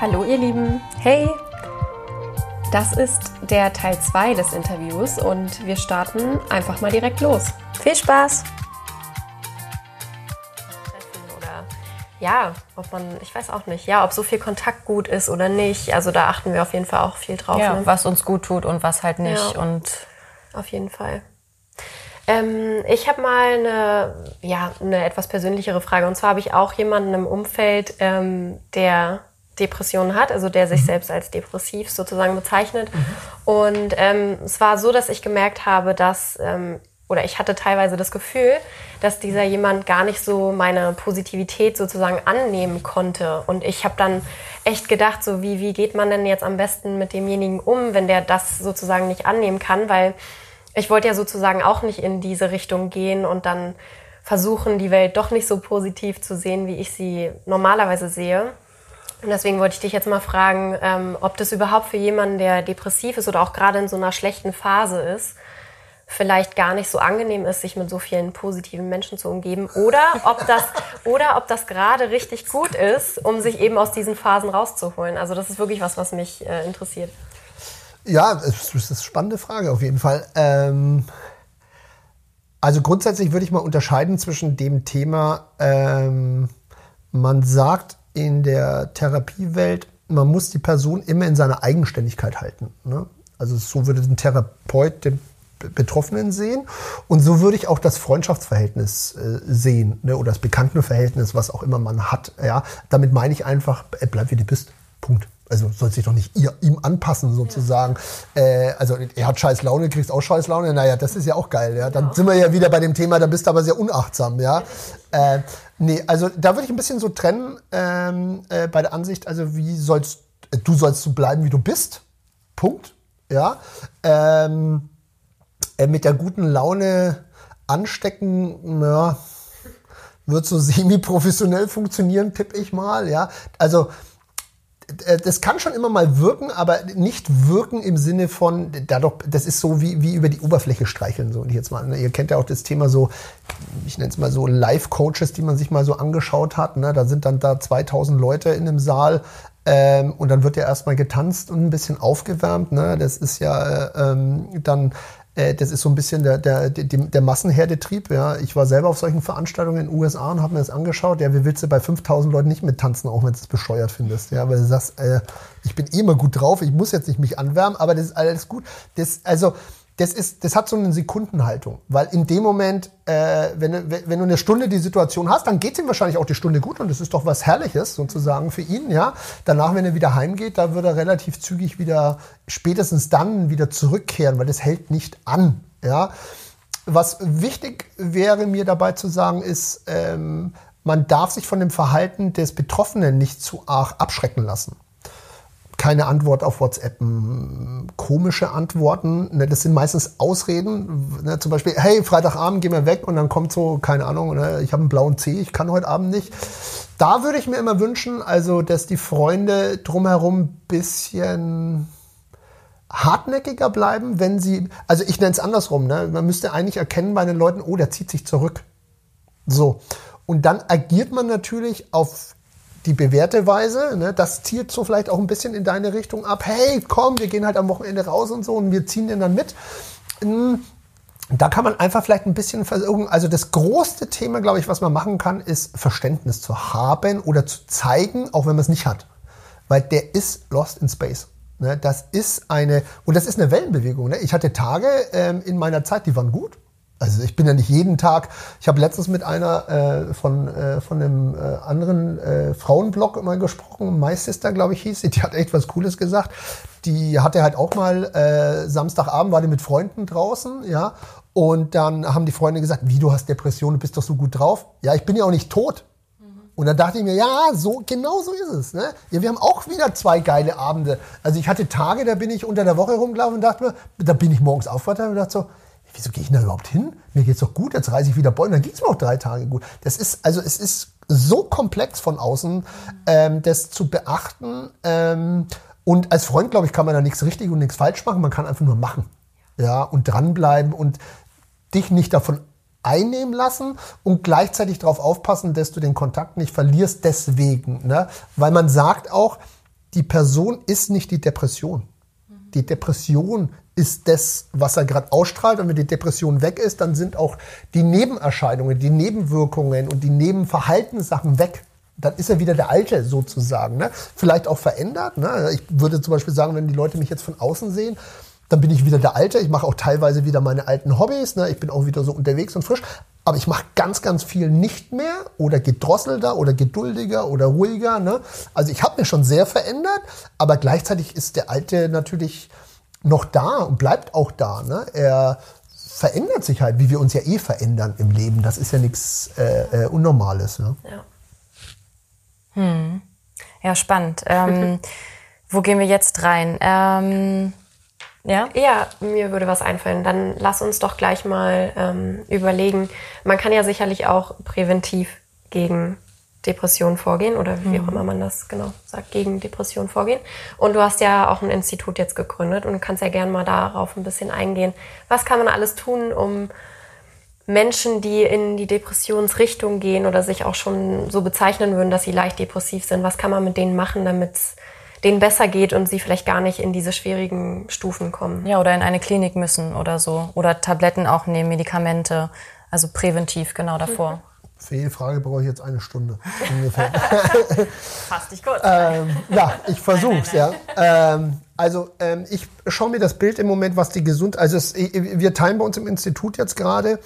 Hallo ihr Lieben, hey! Das ist der Teil 2 des Interviews und wir starten einfach mal direkt los. Viel Spaß! Oder ja, ob man, ich weiß auch nicht, ja, ob so viel Kontakt gut ist oder nicht. Also da achten wir auf jeden Fall auch viel drauf. Ja, ne? was uns gut tut und was halt nicht. Ja. Und Auf jeden Fall. Ähm, ich habe mal eine, ja, eine etwas persönlichere Frage. Und zwar habe ich auch jemanden im Umfeld, ähm, der Depressionen hat, also der sich selbst als depressiv sozusagen bezeichnet. Und ähm, es war so, dass ich gemerkt habe, dass, ähm, oder ich hatte teilweise das Gefühl, dass dieser jemand gar nicht so meine Positivität sozusagen annehmen konnte. Und ich habe dann echt gedacht, so wie, wie geht man denn jetzt am besten mit demjenigen um, wenn der das sozusagen nicht annehmen kann, weil ich wollte ja sozusagen auch nicht in diese Richtung gehen und dann versuchen, die Welt doch nicht so positiv zu sehen, wie ich sie normalerweise sehe. Und deswegen wollte ich dich jetzt mal fragen, ähm, ob das überhaupt für jemanden, der depressiv ist oder auch gerade in so einer schlechten Phase ist, vielleicht gar nicht so angenehm ist, sich mit so vielen positiven Menschen zu umgeben oder ob das oder ob das gerade richtig gut ist, um sich eben aus diesen Phasen rauszuholen. Also das ist wirklich was, was mich äh, interessiert. Ja, das ist eine spannende Frage auf jeden Fall. Ähm, also grundsätzlich würde ich mal unterscheiden zwischen dem Thema, ähm, man sagt in der Therapiewelt, man muss die Person immer in seiner Eigenständigkeit halten. Ne? Also so würde ein Therapeut den Be- Betroffenen sehen und so würde ich auch das Freundschaftsverhältnis äh, sehen ne? oder das Bekanntenverhältnis, was auch immer man hat. Ja? Damit meine ich einfach, äh, bleib wie du bist. Punkt. Also soll sich doch nicht ihr, ihm anpassen sozusagen. Äh, also er hat scheiß Laune, kriegst auch scheiß Laune. Naja, das ist ja auch geil. Ja? Dann sind wir ja wieder bei dem Thema, da bist du aber sehr unachtsam. Ja? Äh, nee, also da würde ich ein bisschen so trennen ähm, äh, bei der Ansicht, also wie sollst äh, du sollst so bleiben, wie du bist. Punkt. Ja. Ähm, äh, mit der guten Laune anstecken, ja, wird so semi-professionell funktionieren, tippe ich mal, ja. Also, das kann schon immer mal wirken, aber nicht wirken im Sinne von, dadurch, das ist so wie, wie über die Oberfläche streicheln, so und jetzt mal. Ne? Ihr kennt ja auch das Thema so, ich nenne es mal so Live-Coaches, die man sich mal so angeschaut hat. Ne? Da sind dann da 2000 Leute in einem Saal ähm, und dann wird ja erstmal getanzt und ein bisschen aufgewärmt. Ne? Das ist ja äh, ähm, dann äh, das ist so ein bisschen der, der, der, der Massenherdetrieb. Ja. Ich war selber auf solchen Veranstaltungen in den USA und habe mir das angeschaut. Ja, wie willst du bei 5000 Leuten nicht mittanzen, auch wenn du es bescheuert findest? Ja, weil du sagst, äh, ich bin eh immer gut drauf, ich muss jetzt nicht mich anwärmen, aber das ist alles gut. Das, also, das, ist, das hat so eine Sekundenhaltung, weil in dem Moment, äh, wenn, du- wenn du eine Stunde die Situation hast, dann geht ihm wahrscheinlich auch die Stunde gut und das ist doch was Herrliches sozusagen für ihn. Ja, danach, wenn er wieder heimgeht, da wird er relativ zügig wieder, spätestens dann wieder zurückkehren, weil das hält nicht an. Ja, was wichtig wäre mir dabei zu sagen ist, ähm, man darf sich von dem Verhalten des Betroffenen nicht zu arg abschrecken lassen keine Antwort auf WhatsApp, m, komische Antworten. Ne, das sind meistens Ausreden. Ne, zum Beispiel, hey, Freitagabend gehen wir weg und dann kommt so, keine Ahnung, ne, ich habe einen blauen Zeh, ich kann heute Abend nicht. Da würde ich mir immer wünschen, also, dass die Freunde drumherum ein bisschen hartnäckiger bleiben, wenn sie, also ich nenne es andersrum, ne? man müsste eigentlich erkennen bei den Leuten, oh, der zieht sich zurück. So. Und dann agiert man natürlich auf die bewährte Weise. Ne? Das zielt so vielleicht auch ein bisschen in deine Richtung ab. Hey, komm, wir gehen halt am Wochenende raus und so und wir ziehen den dann mit. Hm, Da kann man einfach vielleicht ein bisschen versuchen. Also das größte Thema, glaube ich, was man machen kann, ist Verständnis zu haben oder zu zeigen, auch wenn man es nicht hat. Weil der ist lost in space. Ne? Das ist eine, und das ist eine Wellenbewegung. Ne? Ich hatte Tage ähm, in meiner Zeit, die waren gut. Also ich bin ja nicht jeden Tag. Ich habe letztens mit einer äh, von, äh, von einem äh, anderen äh, Frauenblog mal gesprochen, My Sister, glaube ich, hieß sie. Die hat echt was Cooles gesagt. Die hatte halt auch mal äh, Samstagabend war die mit Freunden draußen, ja. Und dann haben die Freunde gesagt, wie du hast Depressionen, du bist doch so gut drauf. Ja, ich bin ja auch nicht tot. Und dann dachte ich mir, ja, so, genau so ist es. Ne? Ja, wir haben auch wieder zwei geile Abende. Also ich hatte Tage, da bin ich unter der Woche rumgelaufen und dachte mir, da bin ich morgens aufgewacht und dachte so, wieso gehe ich da überhaupt hin? Mir geht's doch gut, jetzt reise ich wieder Bäume, dann geht's mir auch drei Tage gut. Das ist, also es ist so komplex von außen, ähm, das zu beachten. Ähm, und als Freund, glaube ich, kann man da nichts richtig und nichts falsch machen. Man kann einfach nur machen. Ja, und dranbleiben und dich nicht davon einnehmen lassen und gleichzeitig darauf aufpassen, dass du den Kontakt nicht verlierst deswegen. Ne? Weil man sagt auch, die Person ist nicht die Depression. Die Depression ist das, was er gerade ausstrahlt. Und wenn die Depression weg ist, dann sind auch die Nebenerscheinungen, die Nebenwirkungen und die Nebenverhaltenssachen weg. Dann ist er wieder der Alte sozusagen. Ne? Vielleicht auch verändert. Ne? Ich würde zum Beispiel sagen, wenn die Leute mich jetzt von außen sehen, dann bin ich wieder der Alte. Ich mache auch teilweise wieder meine alten Hobbys. Ne? Ich bin auch wieder so unterwegs und frisch. Aber ich mache ganz, ganz viel nicht mehr oder gedrosselter oder geduldiger oder ruhiger. Ne? Also ich habe mich schon sehr verändert, aber gleichzeitig ist der Alte natürlich noch da und bleibt auch da. Ne? Er verändert sich halt, wie wir uns ja eh verändern im Leben. Das ist ja nichts äh, äh, Unnormales. Ne? Ja. Hm. ja, spannend. Ähm, wo gehen wir jetzt rein? Ähm, ja? Ja, mir würde was einfallen. Dann lass uns doch gleich mal ähm, überlegen. Man kann ja sicherlich auch präventiv gegen Depression vorgehen oder wie mhm. auch immer man das genau sagt, gegen Depression vorgehen. Und du hast ja auch ein Institut jetzt gegründet und kannst ja gerne mal darauf ein bisschen eingehen. Was kann man alles tun, um Menschen, die in die Depressionsrichtung gehen oder sich auch schon so bezeichnen würden, dass sie leicht depressiv sind, was kann man mit denen machen, damit es denen besser geht und sie vielleicht gar nicht in diese schwierigen Stufen kommen? Ja, oder in eine Klinik müssen oder so. Oder Tabletten auch nehmen, Medikamente. Also präventiv genau davor. Mhm. Für jede Frage brauche ich jetzt eine Stunde ungefähr. Fass dich kurz. ähm, ja, ich versuche es, ja. Ähm, also ähm, ich schaue mir das Bild im Moment, was die gesund, also es, wir teilen bei uns im Institut jetzt gerade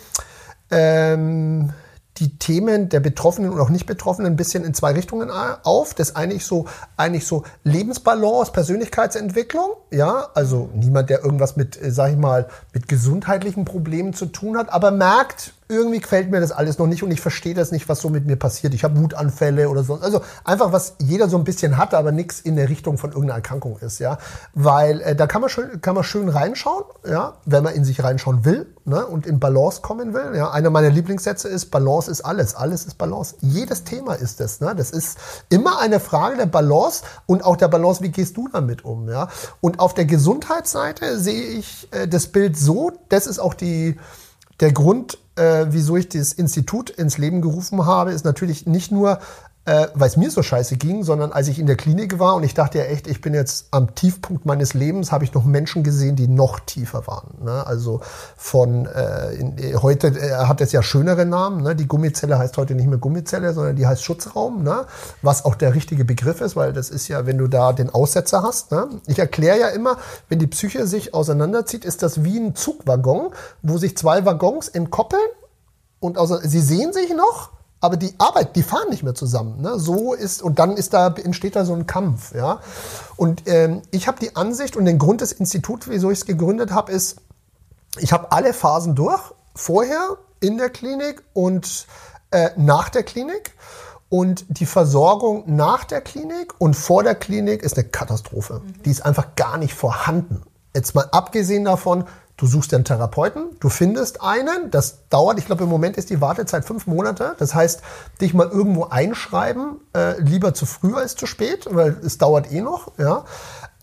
ähm, die Themen der Betroffenen und auch Nicht-Betroffenen ein bisschen in zwei Richtungen auf. Das ist eigentlich so, eigentlich so Lebensbalance, Persönlichkeitsentwicklung. Ja, also niemand, der irgendwas mit, äh, sag ich mal, mit gesundheitlichen Problemen zu tun hat, aber merkt, irgendwie gefällt mir das alles noch nicht und ich verstehe das nicht, was so mit mir passiert. Ich habe Wutanfälle oder so. Also einfach, was jeder so ein bisschen hat, aber nichts in der Richtung von irgendeiner Erkrankung ist, ja. Weil äh, da kann man, schön, kann man schön reinschauen, ja, wenn man in sich reinschauen will ne, und in Balance kommen will. Ja. Einer meiner Lieblingssätze ist, Balance ist alles. Alles ist Balance. Jedes Thema ist das. Ne? Das ist immer eine Frage der Balance und auch der Balance, wie gehst du damit um. Ja? Und auf der Gesundheitsseite sehe ich äh, das Bild so, das ist auch die der Grund, äh, wieso ich das Institut ins Leben gerufen habe, ist natürlich nicht nur äh, weil es mir so scheiße ging, sondern als ich in der Klinik war und ich dachte ja echt, ich bin jetzt am Tiefpunkt meines Lebens, habe ich noch Menschen gesehen, die noch tiefer waren. Ne? Also von äh, in, heute äh, hat es ja schönere Namen. Ne? Die Gummizelle heißt heute nicht mehr Gummizelle, sondern die heißt Schutzraum, ne? was auch der richtige Begriff ist, weil das ist ja, wenn du da den Aussetzer hast. Ne? Ich erkläre ja immer, wenn die Psyche sich auseinanderzieht, ist das wie ein Zugwaggon, wo sich zwei Waggons entkoppeln und außer, sie sehen sich noch aber die Arbeit, die fahren nicht mehr zusammen. Ne? So ist und dann ist da entsteht da so ein Kampf, ja. Und ähm, ich habe die Ansicht und den Grund des Instituts, wieso ich es gegründet habe, ist, ich habe alle Phasen durch, vorher in der Klinik und äh, nach der Klinik. Und die Versorgung nach der Klinik und vor der Klinik ist eine Katastrophe. Mhm. Die ist einfach gar nicht vorhanden. Jetzt mal abgesehen davon, Du suchst einen Therapeuten, du findest einen, das dauert, ich glaube im Moment ist die Wartezeit fünf Monate. Das heißt, dich mal irgendwo einschreiben, äh, lieber zu früh als zu spät, weil es dauert eh noch. Ja.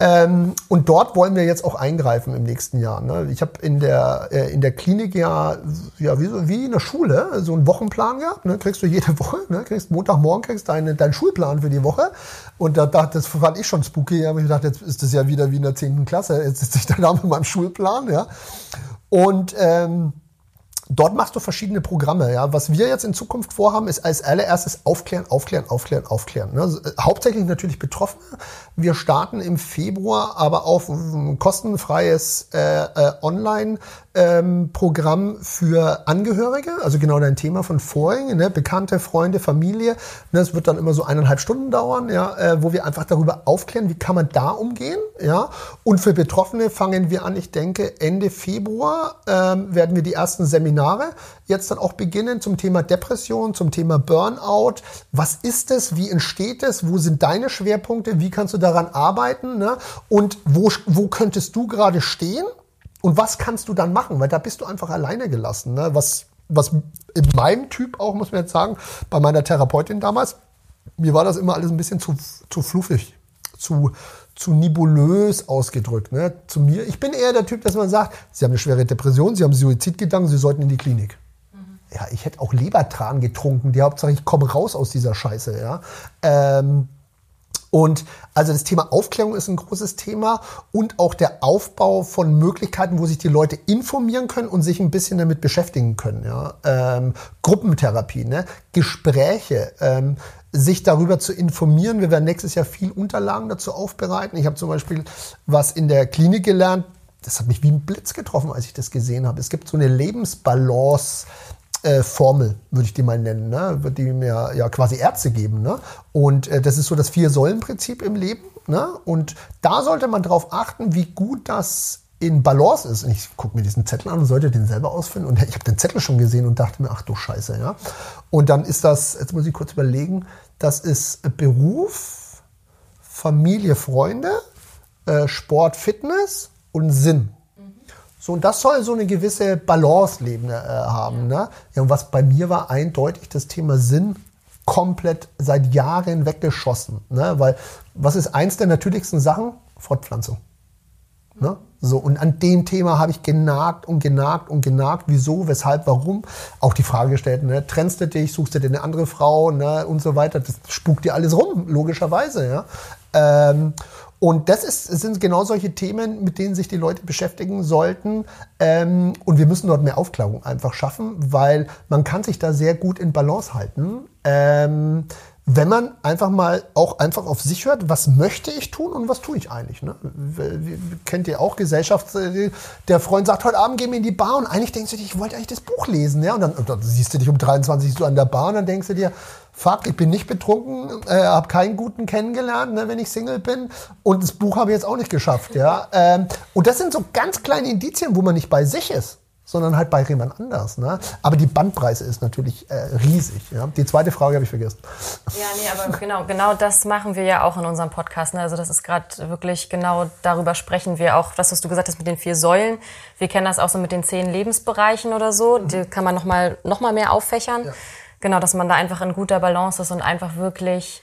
Ähm, und dort wollen wir jetzt auch eingreifen im nächsten Jahr. Ne? Ich habe in der, äh, in der Klinik ja, ja wie, wie in der Schule so einen Wochenplan gehabt. Ne? Kriegst du jede Woche, ne? kriegst Montagmorgen kriegst deine, deinen Schulplan für die Woche. Und da, da, das fand ich schon spooky. Da ich gedacht, jetzt ist das ja wieder wie in der 10. Klasse. Jetzt sitze ich da mit meinem Schulplan. Ja? Und ähm, Dort machst du verschiedene Programme. Ja. Was wir jetzt in Zukunft vorhaben, ist als allererstes aufklären, aufklären, aufklären, aufklären. Ne. Also, hauptsächlich natürlich Betroffene. Wir starten im Februar aber auf kostenfreies äh, äh, Online- ähm, Programm für Angehörige, also genau dein Thema von vorhin, ne? Bekannte, Freunde, Familie. Ne? Das wird dann immer so eineinhalb Stunden dauern, ja, äh, wo wir einfach darüber aufklären, wie kann man da umgehen. Ja? Und für Betroffene fangen wir an, ich denke, Ende Februar ähm, werden wir die ersten Seminare jetzt dann auch beginnen zum Thema Depression, zum Thema Burnout. Was ist es? Wie entsteht es? Wo sind deine Schwerpunkte? Wie kannst du daran arbeiten? Ne? Und wo, wo könntest du gerade stehen? Und was kannst du dann machen? Weil da bist du einfach alleine gelassen. Ne? Was, was in meinem Typ auch, muss man jetzt sagen, bei meiner Therapeutin damals, mir war das immer alles ein bisschen zu, zu fluffig, zu, zu nebulös ausgedrückt. Ne? Zu mir, ich bin eher der Typ, dass man sagt, Sie haben eine schwere Depression, Sie haben Suizidgedanken, Sie sollten in die Klinik. Mhm. Ja, ich hätte auch Lebertran getrunken. Die Hauptsache, ich komme raus aus dieser Scheiße. Ja. Ähm, Und also das Thema Aufklärung ist ein großes Thema und auch der Aufbau von Möglichkeiten, wo sich die Leute informieren können und sich ein bisschen damit beschäftigen können. Ja? Ähm, Gruppentherapie, ne? Gespräche, ähm, sich darüber zu informieren. Wir werden nächstes Jahr viel Unterlagen dazu aufbereiten. Ich habe zum Beispiel was in der Klinik gelernt. Das hat mich wie ein Blitz getroffen, als ich das gesehen habe. Es gibt so eine Lebensbalance. Äh, Formel, würde ich die mal nennen, ne? die mir ja quasi Ärzte geben. Ne? Und äh, das ist so das Vier-Säulen-Prinzip im Leben. Ne? Und da sollte man darauf achten, wie gut das in Balance ist. Und ich gucke mir diesen Zettel an und sollte den selber ausfinden. Und ich habe den Zettel schon gesehen und dachte mir, ach du Scheiße, ja. Und dann ist das, jetzt muss ich kurz überlegen, das ist Beruf, Familie, Freunde, äh, Sport, Fitness und Sinn. So, und das soll so eine gewisse Balance leben, äh, haben. Ne? Ja, und was bei mir war eindeutig das Thema Sinn komplett seit Jahren weggeschossen. Ne? Weil was ist eins der natürlichsten Sachen? Fortpflanzung. Ne? So, und an dem Thema habe ich genagt und genagt und genagt. Wieso, weshalb, warum? Auch die Frage gestellt, ne? trennst du dich, suchst du dir eine andere Frau ne? und so weiter. Das spukt dir alles rum, logischerweise. Ja? Ähm, und das ist, sind genau solche Themen, mit denen sich die Leute beschäftigen sollten. Ähm, und wir müssen dort mehr Aufklärung einfach schaffen, weil man kann sich da sehr gut in Balance halten. Ähm, wenn man einfach mal auch einfach auf sich hört, was möchte ich tun und was tue ich eigentlich. Ne? Kennt ihr auch Gesellschaft, äh, der Freund sagt, heute Abend gehen wir in die Bar und eigentlich denkst du dir, ich wollte eigentlich das Buch lesen. Ja? Und dann, und dann siehst du dich um 23 so an der Bar und dann denkst du dir, fuck, ich bin nicht betrunken, äh, habe keinen guten kennengelernt, ne, wenn ich Single bin und das Buch habe ich jetzt auch nicht geschafft. Ja? Ähm, und das sind so ganz kleine Indizien, wo man nicht bei sich ist sondern halt bei jemand anders. Ne? Aber die Bandbreite ist natürlich äh, riesig. Ja? Die zweite Frage habe ich vergessen. Ja, nee, aber genau, genau das machen wir ja auch in unserem Podcast. Ne? Also das ist gerade wirklich genau darüber sprechen wir auch, das, was du gesagt hast mit den vier Säulen. Wir kennen das auch so mit den zehn Lebensbereichen oder so. Mhm. Die kann man noch mal, noch mal mehr auffächern. Ja. Genau, dass man da einfach in guter Balance ist und einfach wirklich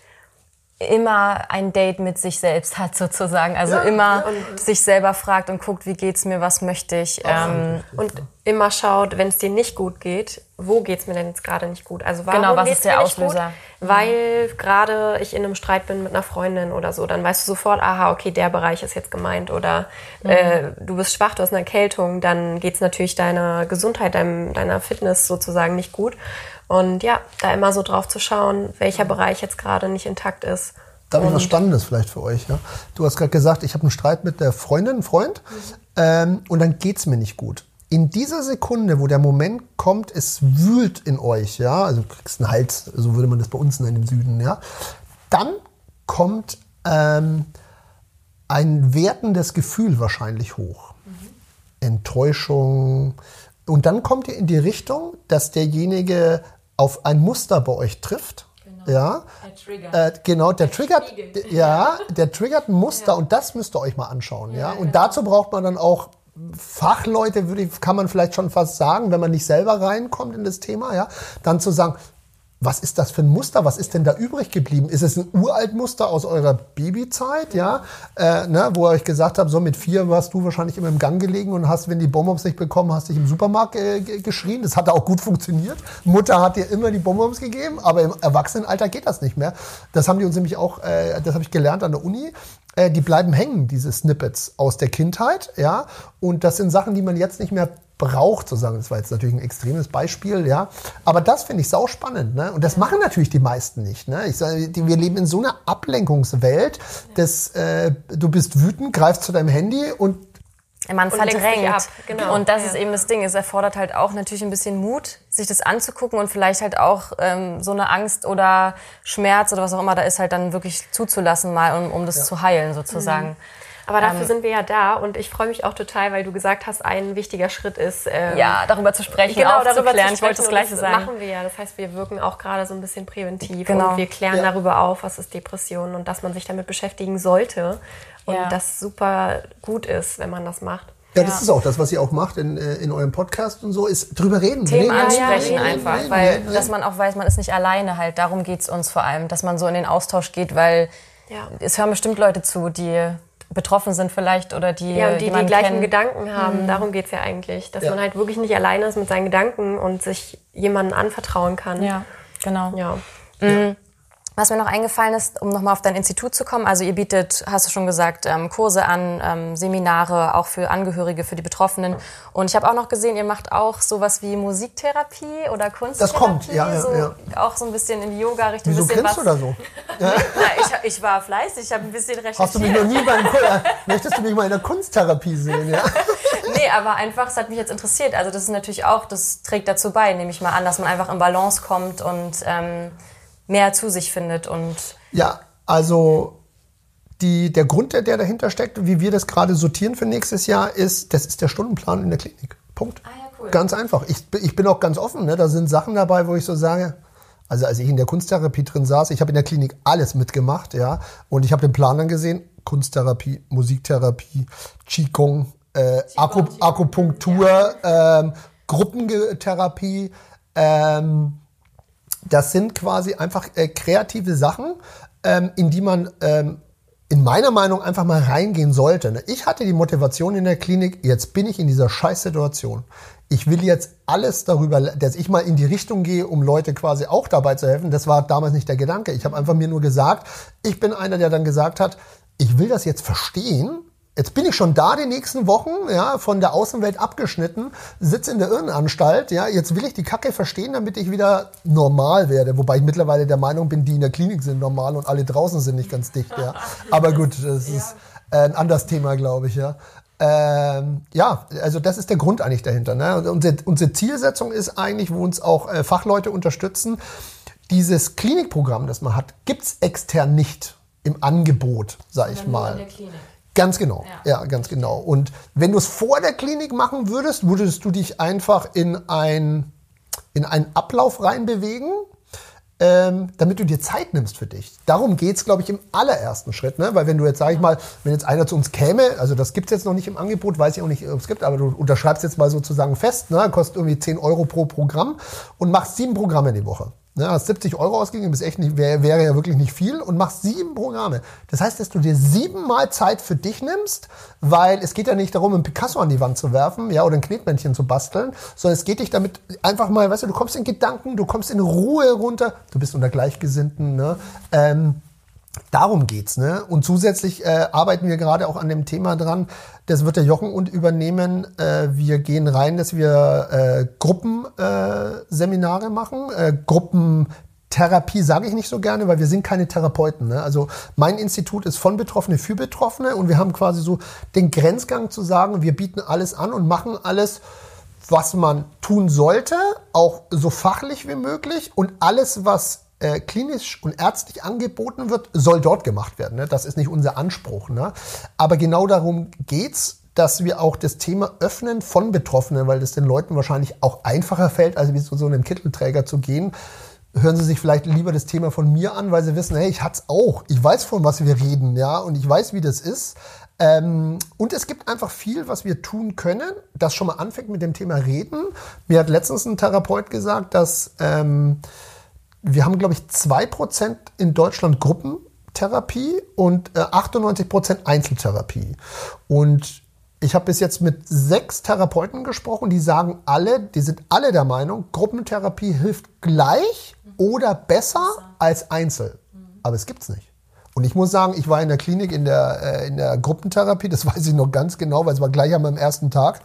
immer ein Date mit sich selbst hat sozusagen. Also ja, immer und sich selber fragt und guckt, wie geht's mir, was möchte ich. Ähm, und immer schaut, wenn es dir nicht gut geht, wo geht's mir denn jetzt gerade nicht gut? Also warum genau, was ist der Auslöser? Gut? Weil gerade ich in einem Streit bin mit einer Freundin oder so, dann weißt du sofort, aha, okay, der Bereich ist jetzt gemeint oder mhm. äh, du bist schwach, du hast eine Erkältung, dann geht's natürlich deiner Gesundheit, deinem, deiner Fitness sozusagen nicht gut. Und ja, da immer so drauf zu schauen, welcher Bereich jetzt gerade nicht intakt ist. Da habe ich was Spannendes vielleicht für euch. Ja? Du hast gerade gesagt, ich habe einen Streit mit der Freundin, Freund, mhm. ähm, und dann geht es mir nicht gut. In dieser Sekunde, wo der Moment kommt, es wühlt in euch, ja, also du kriegst einen Hals, so würde man das bei uns nennen im Süden, ja, dann kommt ähm, ein wertendes Gefühl wahrscheinlich hoch. Mhm. Enttäuschung. Und dann kommt ihr in die Richtung, dass derjenige auf ein Muster bei euch trifft. Genau. Ja, der triggert. Äh, genau, der, der triggert, ja, der triggert ein Muster ja. und das müsst ihr euch mal anschauen. Ja, ja? und genau. dazu braucht man dann auch Fachleute, würde ich, kann man vielleicht schon fast sagen, wenn man nicht selber reinkommt in das Thema, ja, dann zu sagen, was ist das für ein Muster? Was ist denn da übrig geblieben? Ist es ein uralt Muster aus eurer Babyzeit, ja? Äh, ne, wo ihr euch gesagt habt, so mit vier warst du wahrscheinlich immer im Gang gelegen und hast, wenn die Bonbons nicht bekommen, hast dich im Supermarkt äh, geschrien. Das hat auch gut funktioniert. Mutter hat dir immer die Bonbons gegeben, aber im Erwachsenenalter geht das nicht mehr. Das haben die uns nämlich auch, äh, das habe ich gelernt an der Uni. Äh, die bleiben hängen, diese Snippets aus der Kindheit, ja? Und das sind Sachen, die man jetzt nicht mehr braucht, sozusagen. Das war jetzt natürlich ein extremes Beispiel, ja. Aber das finde ich sau spannend, ne? Und das machen natürlich die meisten nicht, ne? Ich sage, wir leben in so einer Ablenkungswelt, dass äh, du bist wütend, greifst zu deinem Handy und man verdrängt. Genau. Und das ja. ist eben das Ding. Es erfordert halt auch natürlich ein bisschen Mut, sich das anzugucken und vielleicht halt auch ähm, so eine Angst oder Schmerz oder was auch immer da ist, halt dann wirklich zuzulassen, mal um, um das ja. zu heilen sozusagen. Mhm. Aber dafür ähm, sind wir ja da und ich freue mich auch total, weil du gesagt hast, ein wichtiger Schritt ist ähm, ja darüber zu sprechen, genau darüber zu Ich wollte das Gleiche das sagen. Machen wir ja. Das heißt, wir wirken auch gerade so ein bisschen präventiv genau. und wir klären ja. darüber auf, was ist Depression und dass man sich damit beschäftigen sollte und ja. das super gut ist, wenn man das macht. Ja, das ja. ist auch das, was ihr auch macht in, äh, in eurem Podcast und so, ist drüber reden. Themen reden, ansprechen reden, einfach, reden, weil dass man auch weiß, man ist nicht alleine halt. Darum geht es uns vor allem, dass man so in den Austausch geht, weil ja. es hören bestimmt Leute zu, die betroffen sind vielleicht oder die ja und die die, gleichen kennt. Gedanken haben. Mhm. Darum geht's ja eigentlich, dass ja. man halt wirklich nicht alleine ist mit seinen Gedanken und sich jemandem anvertrauen kann. Ja, genau. Ja. Mhm. Was mir noch eingefallen ist, um nochmal auf dein Institut zu kommen, also ihr bietet, hast du schon gesagt, ähm, Kurse an, ähm, Seminare, auch für Angehörige, für die Betroffenen. Und ich habe auch noch gesehen, ihr macht auch sowas wie Musiktherapie oder Kunsttherapie. Das kommt, ja, ja, so, ja. Auch so ein bisschen in die Yoga-Richtung. Wieso bisschen grinst du da so? Na, ich, ich war fleißig, ich habe ein bisschen recherchiert. Hast du mich noch nie beim Ku- äh, Möchtest du mich mal in der Kunsttherapie sehen? Ja? Nee, aber einfach, es hat mich jetzt interessiert. Also das ist natürlich auch, das trägt dazu bei, nehme ich mal an, dass man einfach in Balance kommt und ähm, mehr zu sich findet und Ja, also die, der Grund, der, der dahinter steckt, wie wir das gerade sortieren für nächstes Jahr, ist, das ist der Stundenplan in der Klinik. Punkt. Ah ja, cool. Ganz einfach. Ich, ich bin auch ganz offen. Ne? Da sind Sachen dabei, wo ich so sage, also als ich in der Kunsttherapie drin saß, ich habe in der Klinik alles mitgemacht, ja, und ich habe den Plan dann gesehen, Kunsttherapie, Musiktherapie, Qigong, äh, Aku, Akupunktur, ähm, Gruppentherapie, ähm, das sind quasi einfach äh, kreative Sachen, ähm, in die man ähm, in meiner Meinung einfach mal reingehen sollte. Ne? Ich hatte die Motivation in der Klinik, jetzt bin ich in dieser Scheißsituation. Ich will jetzt alles darüber, dass ich mal in die Richtung gehe, um Leute quasi auch dabei zu helfen. Das war damals nicht der Gedanke. Ich habe einfach mir nur gesagt, ich bin einer, der dann gesagt hat, ich will das jetzt verstehen. Jetzt bin ich schon da die nächsten Wochen, ja, von der Außenwelt abgeschnitten, sitze in der Irrenanstalt, ja, jetzt will ich die Kacke verstehen, damit ich wieder normal werde. Wobei ich mittlerweile der Meinung bin, die in der Klinik sind normal und alle draußen sind nicht ganz dicht, ja. Aber gut, das ist ein anderes Thema, glaube ich, ja. Ähm, ja, also das ist der Grund eigentlich dahinter. Ne? Und unsere, unsere Zielsetzung ist eigentlich, wo uns auch äh, Fachleute unterstützen, dieses Klinikprogramm, das man hat, gibt's extern nicht im Angebot, sag ich mal. Ganz genau, ja. ganz genau. Und wenn du es vor der Klinik machen würdest, würdest du dich einfach in, ein, in einen Ablauf reinbewegen, ähm, damit du dir Zeit nimmst für dich. Darum geht's, glaube ich, im allerersten Schritt. Ne? Weil wenn du jetzt, sag ich mal, wenn jetzt einer zu uns käme, also das gibt's jetzt noch nicht im Angebot, weiß ich auch nicht, ob es gibt, aber du unterschreibst jetzt mal sozusagen fest, ne? kostet irgendwie 10 Euro pro Programm und machst sieben Programme die Woche. Ne, hast 70 Euro ausgegeben, ist echt nicht, wäre, ja wirklich nicht viel und machst sieben Programme. Das heißt, dass du dir siebenmal Zeit für dich nimmst, weil es geht ja nicht darum, ein Picasso an die Wand zu werfen, ja, oder ein Knetmännchen zu basteln, sondern es geht dich damit einfach mal, weißt du, du kommst in Gedanken, du kommst in Ruhe runter, du bist unter Gleichgesinnten, ne? Ähm, Darum geht's, ne? Und zusätzlich äh, arbeiten wir gerade auch an dem Thema dran. Das wird der Jochen und übernehmen. Äh, wir gehen rein, dass wir äh, Gruppenseminare äh, machen. Äh, Gruppentherapie sage ich nicht so gerne, weil wir sind keine Therapeuten. Ne? Also mein Institut ist von Betroffene für Betroffene und wir haben quasi so den Grenzgang zu sagen, wir bieten alles an und machen alles, was man tun sollte, auch so fachlich wie möglich und alles, was äh, klinisch und ärztlich angeboten wird, soll dort gemacht werden. Ne? Das ist nicht unser Anspruch. Ne? Aber genau darum geht's, dass wir auch das Thema öffnen von Betroffenen, weil das den Leuten wahrscheinlich auch einfacher fällt, als wie zu so einem Kittelträger zu gehen. Hören Sie sich vielleicht lieber das Thema von mir an, weil Sie wissen, hey, ich hat's auch. Ich weiß, von was wir reden, ja, und ich weiß, wie das ist. Ähm, und es gibt einfach viel, was wir tun können, das schon mal anfängt mit dem Thema Reden. Mir hat letztens ein Therapeut gesagt, dass ähm, wir haben, glaube ich, 2% in Deutschland Gruppentherapie und äh, 98% Einzeltherapie. Und ich habe bis jetzt mit sechs Therapeuten gesprochen, die sagen alle, die sind alle der Meinung, Gruppentherapie hilft gleich oder besser als Einzel. Aber es gibt's nicht. Und ich muss sagen, ich war in der Klinik in der, äh, in der Gruppentherapie, das weiß ich noch ganz genau, weil es war gleich an meinem ersten Tag.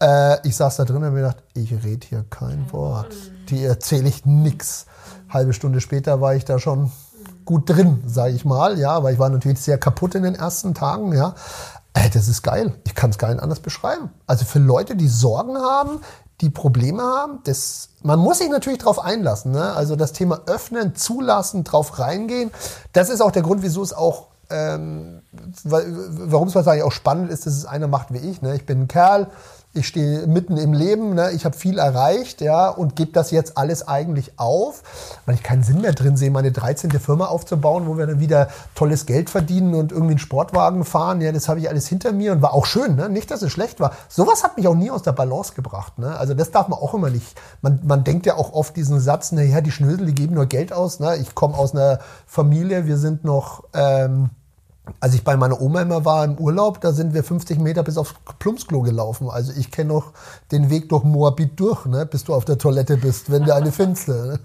Äh, ich saß da drin und mir gedacht, ich rede hier kein Wort. Die erzähle ich nix. Halbe Stunde später war ich da schon gut drin, sage ich mal, ja, weil ich war natürlich sehr kaputt in den ersten Tagen, ja. Ey, das ist geil. Ich kann es gar nicht anders beschreiben. Also für Leute, die Sorgen haben, die Probleme haben, das, man muss sich natürlich darauf einlassen. Ne? Also das Thema öffnen, zulassen, drauf reingehen, das ist auch der Grund, wieso es auch, ähm, warum es wahrscheinlich auch spannend ist, dass es einer macht wie ich. Ne? Ich bin ein Kerl, ich stehe mitten im Leben, ne? ich habe viel erreicht, ja, und gebe das jetzt alles eigentlich auf, weil ich keinen Sinn mehr drin sehe, meine 13. Firma aufzubauen, wo wir dann wieder tolles Geld verdienen und irgendwie einen Sportwagen fahren. Ja, das habe ich alles hinter mir und war auch schön, ne? Nicht, dass es schlecht war. Sowas hat mich auch nie aus der Balance gebracht. Ne? Also das darf man auch immer nicht. Man, man denkt ja auch oft diesen Satz, naja, die Schnösel, die geben nur Geld aus. Ne? Ich komme aus einer Familie, wir sind noch. Ähm, als ich bei meiner Oma immer war im Urlaub, da sind wir 50 Meter bis aufs Plumpsklo gelaufen. Also ich kenne noch den Weg durch Moabit durch, ne, bis du auf der Toilette bist, wenn du eine findest. Ne?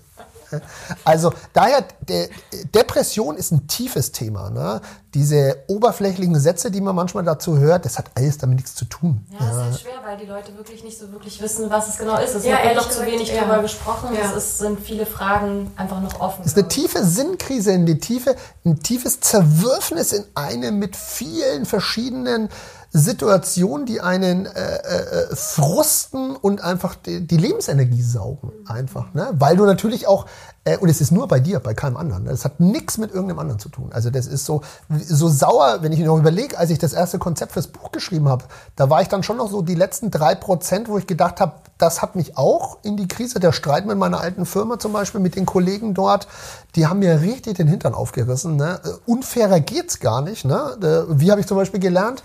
Also daher, de, Depression ist ein tiefes Thema. Ne? Diese oberflächlichen Sätze, die man manchmal dazu hört, das hat alles damit nichts zu tun. Ja, ja. ist halt schwer, weil die Leute wirklich nicht so wirklich wissen, was es genau ist. Es ja, wird noch zu wenig ja. darüber gesprochen. Ja. Es ist, sind viele Fragen einfach noch offen. Es ist eine tiefe Sinnkrise, eine tiefe, ein tiefes Zerwürfnis in eine mit vielen verschiedenen Situationen, die einen äh, äh, frusten und einfach die, die Lebensenergie saugen. Einfach. Ne? Weil du natürlich auch, äh, und es ist nur bei dir, bei keinem anderen. Ne? Das hat nichts mit irgendeinem anderen zu tun. Also das ist so, so sauer, wenn ich mir noch überlege, als ich das erste Konzept fürs Buch geschrieben habe, da war ich dann schon noch so die letzten drei Prozent, wo ich gedacht habe, das hat mich auch in die Krise, der Streit mit meiner alten Firma zum Beispiel, mit den Kollegen dort, die haben mir richtig den Hintern aufgerissen. Ne? Unfairer geht's gar nicht. Ne? Äh, wie habe ich zum Beispiel gelernt?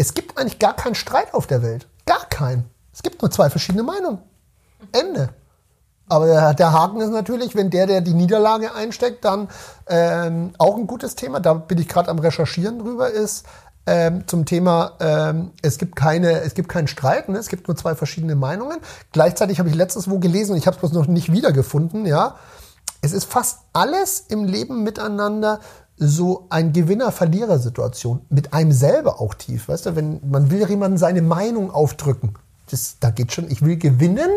Es gibt eigentlich gar keinen Streit auf der Welt. Gar keinen. Es gibt nur zwei verschiedene Meinungen. Ende. Aber der, Haken ist natürlich, wenn der, der die Niederlage einsteckt, dann ähm, auch ein gutes Thema. Da bin ich gerade am Recherchieren drüber, ist ähm, zum Thema, ähm, es gibt keine, es gibt keinen Streit, ne? es gibt nur zwei verschiedene Meinungen. Gleichzeitig habe ich letztens wo gelesen und ich habe es bloß noch nicht wiedergefunden, ja. Es ist fast alles im Leben miteinander so ein Gewinner-Verlierer-Situation mit einem selber auch tief. Weißt du, wenn man will jemandem seine Meinung aufdrücken, das, da geht schon, ich will gewinnen,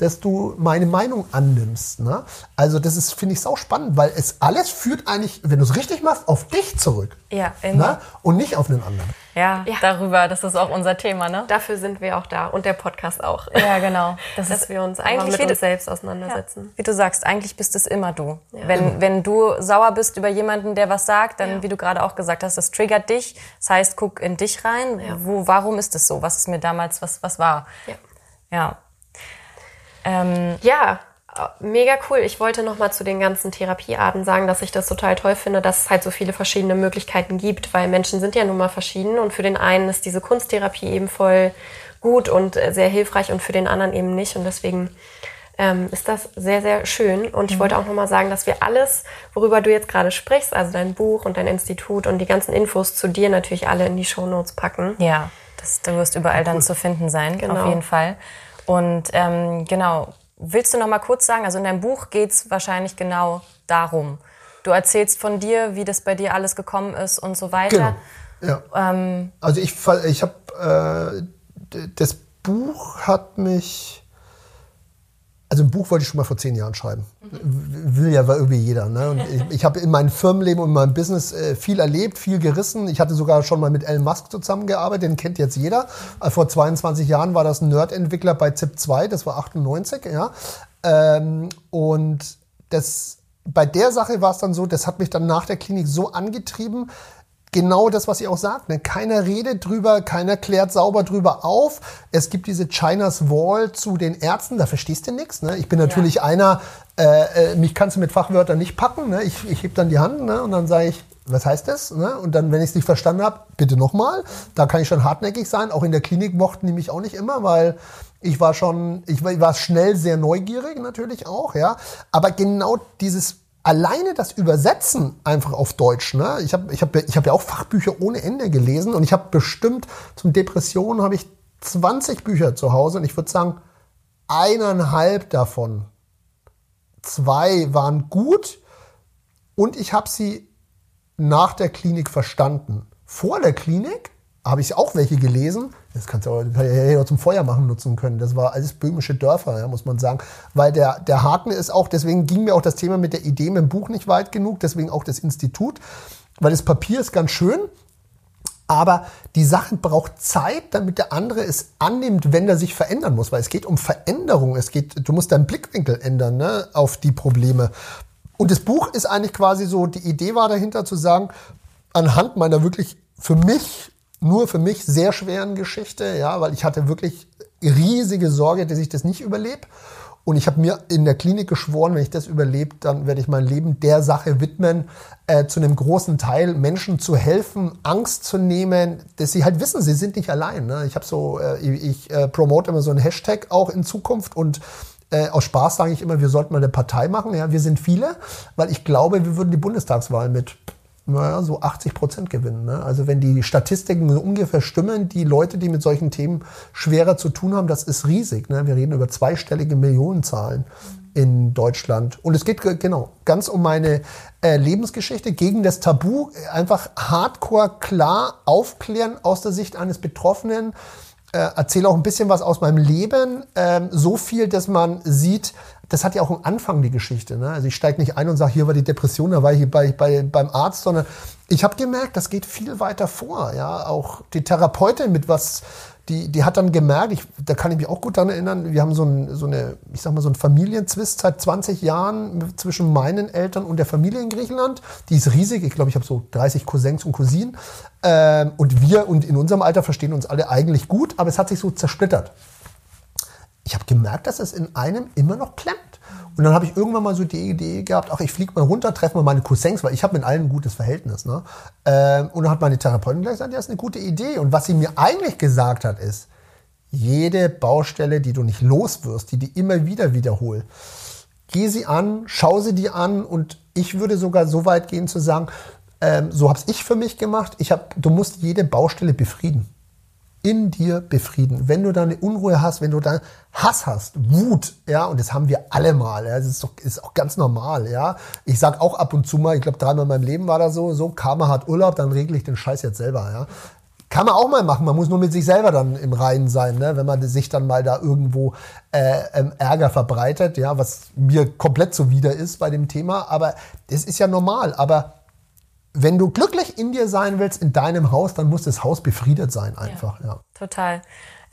dass du meine Meinung annimmst. Ne? Also das ist, finde ich, sau spannend, weil es alles führt eigentlich, wenn du es richtig machst, auf dich zurück. Ja, immer. Ne? Und nicht auf einen anderen. Ja, ja, darüber, das ist auch unser Thema, ne? Dafür sind wir auch da und der Podcast auch. Ja, genau. Das Dass wir uns eigentlich mit uns selbst auseinandersetzen. Ja. Wie du sagst, eigentlich bist es immer du. Ja. Wenn, wenn du sauer bist über jemanden, der was sagt, dann, wie du gerade auch gesagt hast, das triggert dich. Das heißt, guck in dich rein. Wo, warum ist es so? Was ist mir damals, was, was war? Ja. Ja. Ähm, ja, Mega cool. Ich wollte noch mal zu den ganzen Therapiearten sagen, dass ich das total toll finde, dass es halt so viele verschiedene Möglichkeiten gibt, weil Menschen sind ja nun mal verschieden und für den einen ist diese Kunsttherapie eben voll gut und äh, sehr hilfreich und für den anderen eben nicht und deswegen ähm, ist das sehr, sehr schön. Und ich mhm. wollte auch noch mal sagen, dass wir alles, worüber du jetzt gerade sprichst, also dein Buch und dein Institut und die ganzen Infos zu dir natürlich alle in die Shownotes packen. Ja, das, du wirst überall dann zu finden sein, genau. auf jeden Fall. Und ähm, genau, Willst du noch mal kurz sagen, also in deinem Buch geht es wahrscheinlich genau darum. Du erzählst von dir, wie das bei dir alles gekommen ist und so weiter. Genau. Ja. Ähm, also ich, ich habe äh, das Buch hat mich also ein Buch wollte ich schon mal vor zehn Jahren schreiben. Will ja irgendwie jeder. Ne? Und ich, ich habe in meinem Firmenleben und in meinem Business äh, viel erlebt, viel gerissen. Ich hatte sogar schon mal mit Elon Musk zusammengearbeitet, den kennt jetzt jeder. Äh, vor 22 Jahren war das ein Nerd-Entwickler bei ZIP2, das war 98. Ja? Ähm, und das, bei der Sache war es dann so, das hat mich dann nach der Klinik so angetrieben, genau das, was ihr auch sagt. Ne? Keiner redet drüber, keiner klärt sauber drüber auf. Es gibt diese China's Wall zu den Ärzten, da verstehst du nichts. Ne? Ich bin natürlich ja. einer, äh, äh, mich kannst du mit Fachwörtern nicht packen. Ne? Ich, ich heb dann die Hand ne? und dann sage ich, was heißt das? Ne? Und dann, wenn ich es nicht verstanden habe, bitte nochmal. Da kann ich schon hartnäckig sein. Auch in der Klinik mochten die mich auch nicht immer, weil ich war schon, ich war, ich war schnell sehr neugierig natürlich auch, ja. Aber genau dieses alleine das Übersetzen einfach auf Deutsch, ne? Ich habe ich hab, ich hab ja auch Fachbücher ohne Ende gelesen und ich habe bestimmt zum Depressionen habe ich 20 Bücher zu Hause und ich würde sagen, eineinhalb davon, zwei waren gut und ich habe sie nach der Klinik verstanden. Vor der Klinik habe ich auch welche gelesen. Das kannst du auch, ja zum Feuer machen nutzen können. Das war alles böhmische Dörfer, ja, muss man sagen. Weil der, der Haken ist auch, deswegen ging mir auch das Thema mit der Idee mit dem Buch nicht weit genug, deswegen auch das Institut. Weil das Papier ist ganz schön, aber die Sache braucht Zeit, damit der andere es annimmt, wenn er sich verändern muss. Weil es geht um Veränderung. Es geht, du musst deinen Blickwinkel ändern ne, auf die Probleme. Und das Buch ist eigentlich quasi so, die Idee war dahinter zu sagen, anhand meiner wirklich für mich nur für mich sehr schweren Geschichte, ja, weil ich hatte wirklich riesige Sorge, dass ich das nicht überlebe. Und ich habe mir in der Klinik geschworen, wenn ich das überlebe, dann werde ich mein Leben der Sache widmen, äh, zu einem großen Teil Menschen zu helfen, Angst zu nehmen, dass sie halt wissen, sie sind nicht allein. Ne? Ich habe so, äh, ich, äh, promote immer so einen Hashtag auch in Zukunft und äh, aus Spaß sage ich immer, wir sollten mal eine Partei machen. Ja, wir sind viele, weil ich glaube, wir würden die Bundestagswahl mit naja, so 80 Prozent gewinnen. Ne? Also wenn die Statistiken so ungefähr stimmen, die Leute, die mit solchen Themen schwerer zu tun haben, das ist riesig. Ne? Wir reden über zweistellige Millionenzahlen. in Deutschland. Und es geht genau ganz um meine äh, Lebensgeschichte gegen das Tabu. Einfach hardcore klar aufklären aus der Sicht eines Betroffenen. Äh, erzähle auch ein bisschen was aus meinem Leben. Ähm, so viel, dass man sieht, das hat ja auch einen Anfang, die Geschichte. Ne? Also ich steige nicht ein und sage, hier war die Depression, da war ich bei, bei, beim Arzt, sondern ich habe gemerkt, das geht viel weiter vor. Ja, auch die Therapeutin mit was, die, die hat dann gemerkt, ich, da kann ich mich auch gut daran erinnern, wir haben so, ein, so eine, ich sag mal, so einen Familienzwist seit 20 Jahren zwischen meinen Eltern und der Familie in Griechenland. Die ist riesig, ich glaube, ich habe so 30 Cousins und Cousinen. Ähm, und wir und in unserem Alter verstehen uns alle eigentlich gut, aber es hat sich so zersplittert. Ich habe gemerkt, dass es in einem immer noch klemmt. Und dann habe ich irgendwann mal so die Idee gehabt, ach, ich fliege mal runter, treffe mal meine Cousins, weil ich habe mit allen ein gutes Verhältnis. Ne? Ähm, und dann hat meine Therapeutin gleich gesagt, ja, ist eine gute Idee. Und was sie mir eigentlich gesagt hat, ist, jede Baustelle, die du nicht los wirst, die die immer wieder wiederhol, geh sie an, schau sie dir an und ich würde sogar so weit gehen zu sagen, ähm, so habe ich für mich gemacht, ich hab, du musst jede Baustelle befrieden in dir befrieden. Wenn du da eine Unruhe hast, wenn du da Hass hast, Wut, ja, und das haben wir alle mal, ja, das ist doch ist auch ganz normal, ja. Ich sag auch ab und zu mal, ich glaube dreimal in meinem Leben war das so, so Karma hat Urlaub, dann regle ich den Scheiß jetzt selber, ja. Kann man auch mal machen, man muss nur mit sich selber dann im Reinen sein, ne? wenn man sich dann mal da irgendwo äh, ähm, Ärger verbreitet, ja, was mir komplett zuwider ist bei dem Thema, aber das ist ja normal, aber wenn du glücklich in dir sein willst, in deinem Haus, dann muss das Haus befriedet sein einfach. Ja, ja. Total.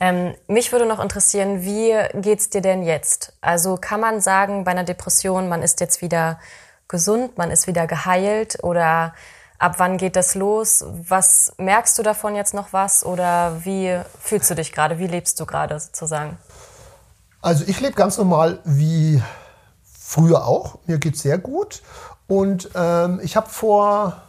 Ähm, mich würde noch interessieren, wie geht's dir denn jetzt? Also kann man sagen, bei einer Depression, man ist jetzt wieder gesund, man ist wieder geheilt oder ab wann geht das los? Was merkst du davon jetzt noch was oder wie fühlst du dich gerade? Wie lebst du gerade sozusagen? Also ich lebe ganz normal wie früher auch. Mir geht's sehr gut und ähm, ich habe vor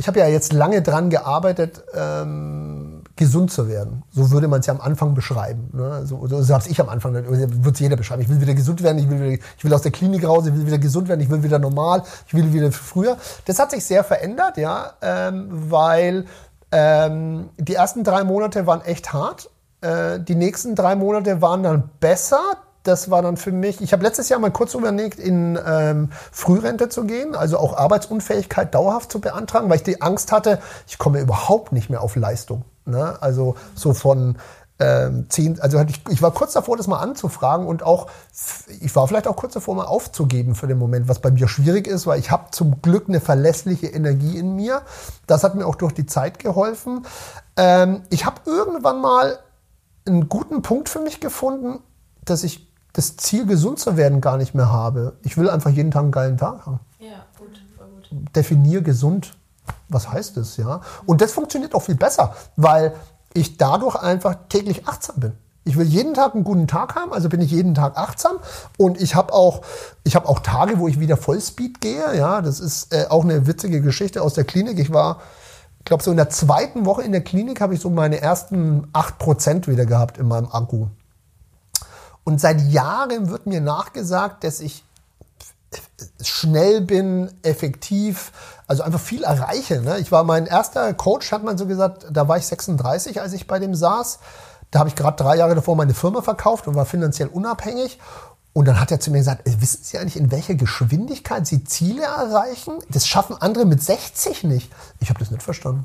ich habe ja jetzt lange dran gearbeitet, ähm, gesund zu werden. So würde man es ja am Anfang beschreiben. Ne? So, so, so habe ich am Anfang, wird es jeder beschreiben. Ich will wieder gesund werden, ich will, wieder, ich will aus der Klinik raus, ich will wieder gesund werden, ich will wieder normal, ich will wieder früher. Das hat sich sehr verändert, ja, ähm, weil ähm, die ersten drei Monate waren echt hart. Äh, die nächsten drei Monate waren dann besser das war dann für mich, ich habe letztes Jahr mal kurz überlegt, in ähm, Frührente zu gehen, also auch Arbeitsunfähigkeit dauerhaft zu beantragen, weil ich die Angst hatte, ich komme überhaupt nicht mehr auf Leistung. Ne? Also so von ähm, zehn, also ich, ich war kurz davor, das mal anzufragen und auch, ich war vielleicht auch kurz davor, mal aufzugeben für den Moment, was bei mir schwierig ist, weil ich habe zum Glück eine verlässliche Energie in mir. Das hat mir auch durch die Zeit geholfen. Ähm, ich habe irgendwann mal einen guten Punkt für mich gefunden, dass ich das Ziel, gesund zu werden, gar nicht mehr habe. Ich will einfach jeden Tag einen geilen Tag haben. Ja, gut, gut. Definier gesund. Was heißt das, ja? Und das funktioniert auch viel besser, weil ich dadurch einfach täglich achtsam bin. Ich will jeden Tag einen guten Tag haben, also bin ich jeden Tag achtsam und ich habe auch ich habe auch Tage, wo ich wieder Vollspeed gehe, ja, das ist äh, auch eine witzige Geschichte aus der Klinik. Ich war glaube so in der zweiten Woche in der Klinik habe ich so meine ersten 8% wieder gehabt in meinem Akku. Und seit Jahren wird mir nachgesagt, dass ich schnell bin, effektiv, also einfach viel erreiche. Ne? Ich war mein erster Coach, hat man so gesagt, da war ich 36, als ich bei dem saß. Da habe ich gerade drei Jahre davor meine Firma verkauft und war finanziell unabhängig. Und dann hat er zu mir gesagt, äh, wissen Sie eigentlich, in welcher Geschwindigkeit Sie Ziele erreichen? Das schaffen andere mit 60 nicht. Ich habe das nicht verstanden.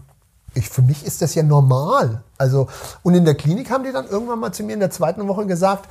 Ich, für mich ist das ja normal. Also, und in der Klinik haben die dann irgendwann mal zu mir in der zweiten Woche gesagt,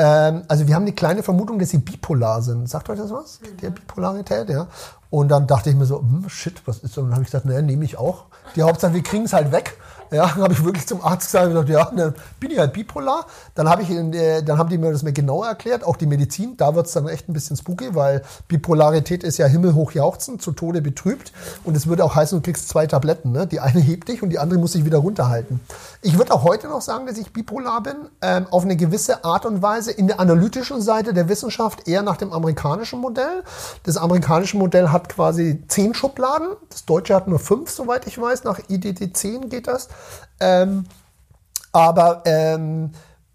ähm, also wir haben die kleine Vermutung, dass sie bipolar sind. Sagt euch das was? Mhm. Der Bipolarität, ja. Und dann dachte ich mir so, hm, shit, was ist das? Und dann habe ich gesagt, naja, nehme ich auch. Die Hauptsache, wir kriegen es halt weg. Ja, habe ich wirklich zum Arzt gesagt, gesagt ja, dann bin ich halt bipolar. Dann, hab ich, äh, dann haben die mir das mir genauer erklärt, auch die Medizin. Da wird es dann echt ein bisschen spooky, weil Bipolarität ist ja himmelhoch jauchzen, zu Tode betrübt. Und es würde auch heißen, du kriegst zwei Tabletten. Ne? Die eine hebt dich und die andere muss sich wieder runterhalten. Ich würde auch heute noch sagen, dass ich bipolar bin, ähm, auf eine gewisse Art und Weise. In der analytischen Seite der Wissenschaft eher nach dem amerikanischen Modell. Das amerikanische Modell hat quasi zehn Schubladen. Das deutsche hat nur fünf, soweit ich weiß. Nach IDD-10 geht das. Ähm, aber ähm,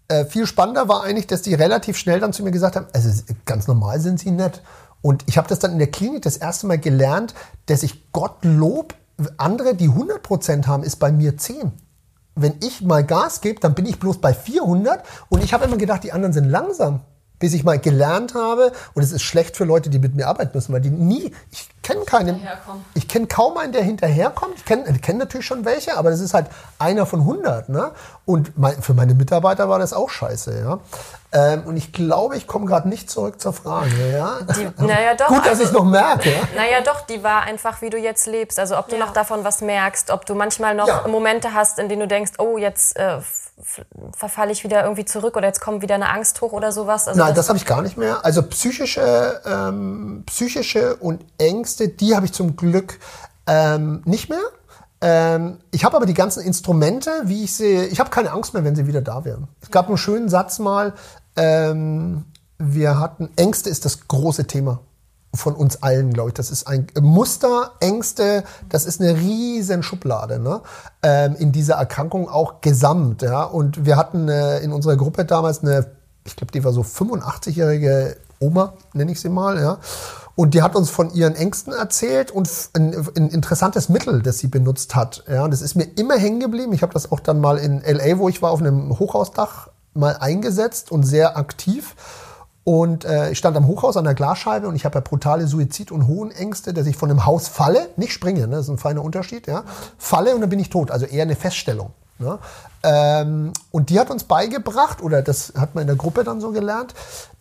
äh, viel spannender war eigentlich, dass die relativ schnell dann zu mir gesagt haben, also ganz normal sind sie nett. Und ich habe das dann in der Klinik das erste Mal gelernt, dass ich Gottlob, andere, die 100% haben, ist bei mir 10. Wenn ich mal Gas gebe, dann bin ich bloß bei 400 und ich habe immer gedacht, die anderen sind langsam. Bis ich mal gelernt habe. Und es ist schlecht für Leute, die mit mir arbeiten müssen, weil die nie, ich kenne keinen, ich kenne kaum einen, der hinterherkommt. Ich kenne kenn natürlich schon welche, aber das ist halt einer von 100. Ne? Und mein, für meine Mitarbeiter war das auch scheiße. Ja? Ähm, und ich glaube, ich komme gerade nicht zurück zur Frage. Ja? Die, naja, doch. Gut, dass also, ich es noch merke. Ja? Naja, doch, die war einfach, wie du jetzt lebst. Also ob du ja. noch davon was merkst, ob du manchmal noch ja. Momente hast, in denen du denkst, oh, jetzt äh, verfalle ich wieder irgendwie zurück oder jetzt kommt wieder eine Angst hoch oder sowas. Also Nein, das, das habe ich gar nicht mehr. Also psychische, ähm, psychische und Ängste, die habe ich zum Glück ähm, nicht mehr. Ähm, ich habe aber die ganzen Instrumente, wie ich sehe, ich habe keine Angst mehr, wenn sie wieder da wären. Es gab einen schönen Satz mal, ähm, wir hatten, Ängste ist das große Thema von uns allen, glaube ich. Das ist ein Muster, Ängste, das ist eine riesen Schublade ne? Ähm, in dieser Erkrankung auch gesamt. Ja? Und wir hatten äh, in unserer Gruppe damals eine, ich glaube, die war so 85-jährige Oma, nenne ich sie mal, ja. Und die hat uns von ihren Ängsten erzählt und ein, ein, interessantes Mittel, das sie benutzt hat. Ja, das ist mir immer hängen geblieben. Ich habe das auch dann mal in LA, wo ich war, auf einem Hochhausdach mal eingesetzt und sehr aktiv. Und äh, ich stand am Hochhaus an der Glasscheibe und ich habe ja brutale Suizid- und Hohenängste, dass ich von einem Haus falle, nicht springe, ne, das ist ein feiner Unterschied, ja, falle und dann bin ich tot. Also eher eine Feststellung. Ne? Ähm, und die hat uns beigebracht, oder das hat man in der Gruppe dann so gelernt,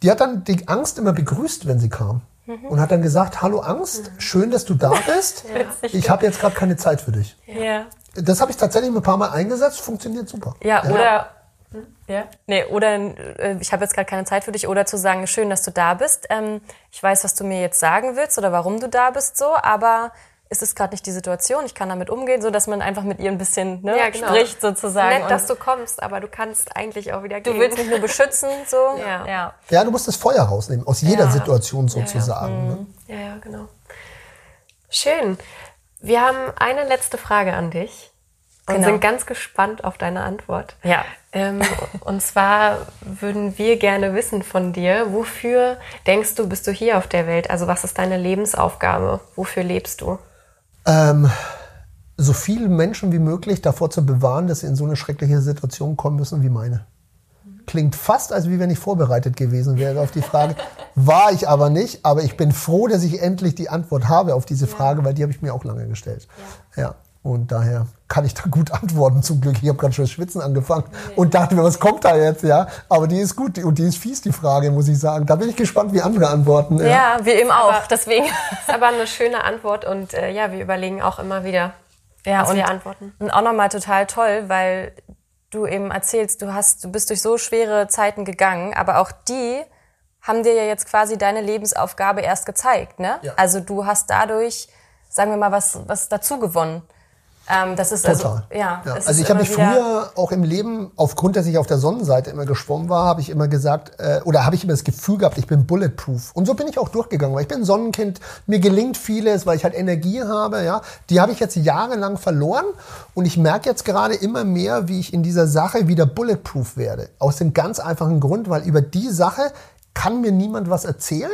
die hat dann die Angst immer begrüßt, wenn sie kam. Mhm. Und hat dann gesagt, hallo Angst, schön, dass du da bist. ja. Ich habe jetzt gerade keine Zeit für dich. Ja. Das habe ich tatsächlich ein paar Mal eingesetzt, funktioniert super. Ja, ja. oder ja. Nee, oder äh, ich habe jetzt gerade keine Zeit für dich, oder zu sagen, schön, dass du da bist. Ähm, ich weiß, was du mir jetzt sagen willst oder warum du da bist, so, aber ist es gerade nicht die Situation, ich kann damit umgehen, so dass man einfach mit ihr ein bisschen ne, ja, genau. spricht sozusagen. Nett, dass du kommst, aber du kannst eigentlich auch wieder gehen. Du willst mich nur beschützen, so. ja. ja. Ja, du musst das Feuer rausnehmen, aus jeder ja. Situation sozusagen. Ne? Ja, ja, genau. Schön. Wir haben eine letzte Frage an dich und genau. sind ganz gespannt auf deine Antwort. Ja. Ähm, und zwar würden wir gerne wissen von dir, wofür denkst du, bist du hier auf der Welt? Also was ist deine Lebensaufgabe? Wofür lebst du? Ähm, so viele Menschen wie möglich davor zu bewahren, dass sie in so eine schreckliche Situation kommen müssen wie meine. Klingt fast, als wie wenn ich vorbereitet gewesen wäre auf die Frage. War ich aber nicht. Aber ich bin froh, dass ich endlich die Antwort habe auf diese Frage, weil die habe ich mir auch lange gestellt. Ja. ja. Und daher kann ich da gut antworten zum Glück. Ich habe gerade schon das Schwitzen angefangen nee. und dachte mir, was kommt da jetzt, ja? Aber die ist gut und die ist fies, die Frage, muss ich sagen. Da bin ich gespannt, wie andere antworten. Ja, ja wir eben auch. Aber, deswegen. Ist aber eine schöne Antwort und äh, ja, wir überlegen auch immer wieder, ja, was und, wir antworten. Und auch nochmal total toll, weil du eben erzählst, du hast, du bist durch so schwere Zeiten gegangen, aber auch die haben dir ja jetzt quasi deine Lebensaufgabe erst gezeigt, ne? Ja. Also du hast dadurch, sagen wir mal, was, was dazu gewonnen. Ähm, das ist also, Total. Also, ja, ja. also ich habe mich früher auch im Leben, aufgrund, dass ich auf der Sonnenseite immer geschwommen war, habe ich immer gesagt, äh, oder habe ich immer das Gefühl gehabt, ich bin bulletproof. Und so bin ich auch durchgegangen, weil ich bin Sonnenkind, mir gelingt vieles, weil ich halt Energie habe, ja. Die habe ich jetzt jahrelang verloren und ich merke jetzt gerade immer mehr, wie ich in dieser Sache wieder bulletproof werde. Aus dem ganz einfachen Grund, weil über die Sache kann mir niemand was erzählen.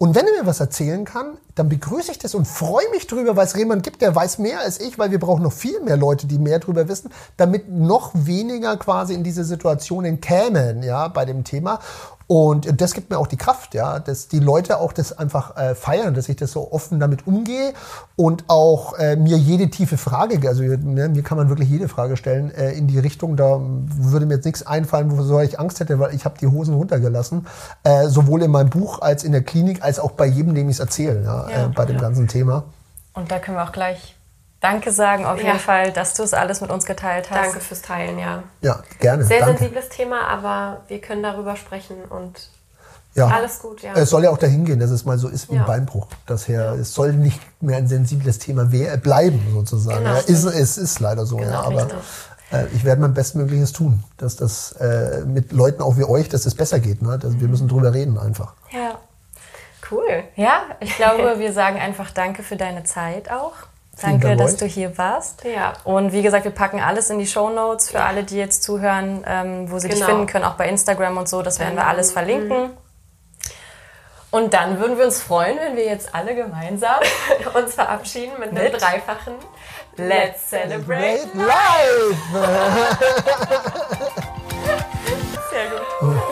Und wenn er mir was erzählen kann, dann begrüße ich das und freue mich drüber, weil es jemand gibt, der weiß mehr als ich, weil wir brauchen noch viel mehr Leute, die mehr drüber wissen, damit noch weniger quasi in diese Situationen kämen, ja, bei dem Thema. Und das gibt mir auch die Kraft, ja, dass die Leute auch das einfach äh, feiern, dass ich das so offen damit umgehe und auch äh, mir jede tiefe Frage, also ne, mir kann man wirklich jede Frage stellen äh, in die Richtung, da würde mir jetzt nichts einfallen, wovor ich Angst hätte, weil ich habe die Hosen runtergelassen, äh, sowohl in meinem Buch als in der Klinik, als auch bei jedem, dem ich es erzähle, ja, ja, äh, bei dem ja. ganzen Thema. Und da können wir auch gleich Danke sagen auf jeden Fall, dass du es alles mit uns geteilt hast. Danke fürs Teilen, ja. Ja, gerne. Sehr danke. sensibles Thema, aber wir können darüber sprechen und ja. alles gut, ja. Es soll ja auch dahin gehen, dass es mal so ist wie ja. ein Beinbruch. Daher, es soll nicht mehr ein sensibles Thema bleiben, sozusagen. Genau, ja, ist, es ist leider so, genau, ja. Aber äh, ich werde mein Bestmögliches tun, dass das äh, mit Leuten auch wie euch, dass es das besser geht. Ne? Dass, wir müssen drüber reden einfach. Ja. Cool. Ja, ich glaube, wir sagen einfach Danke für deine Zeit auch. Danke, dass du hier warst. Ja. Und wie gesagt, wir packen alles in die Show Notes für ja. alle, die jetzt zuhören, ähm, wo sie genau. dich finden können, auch bei Instagram und so. Das werden wir alles verlinken. Mhm. Und dann würden wir uns freuen, wenn wir jetzt alle gemeinsam uns verabschieden mit, mit einem dreifachen Let's Celebrate Life!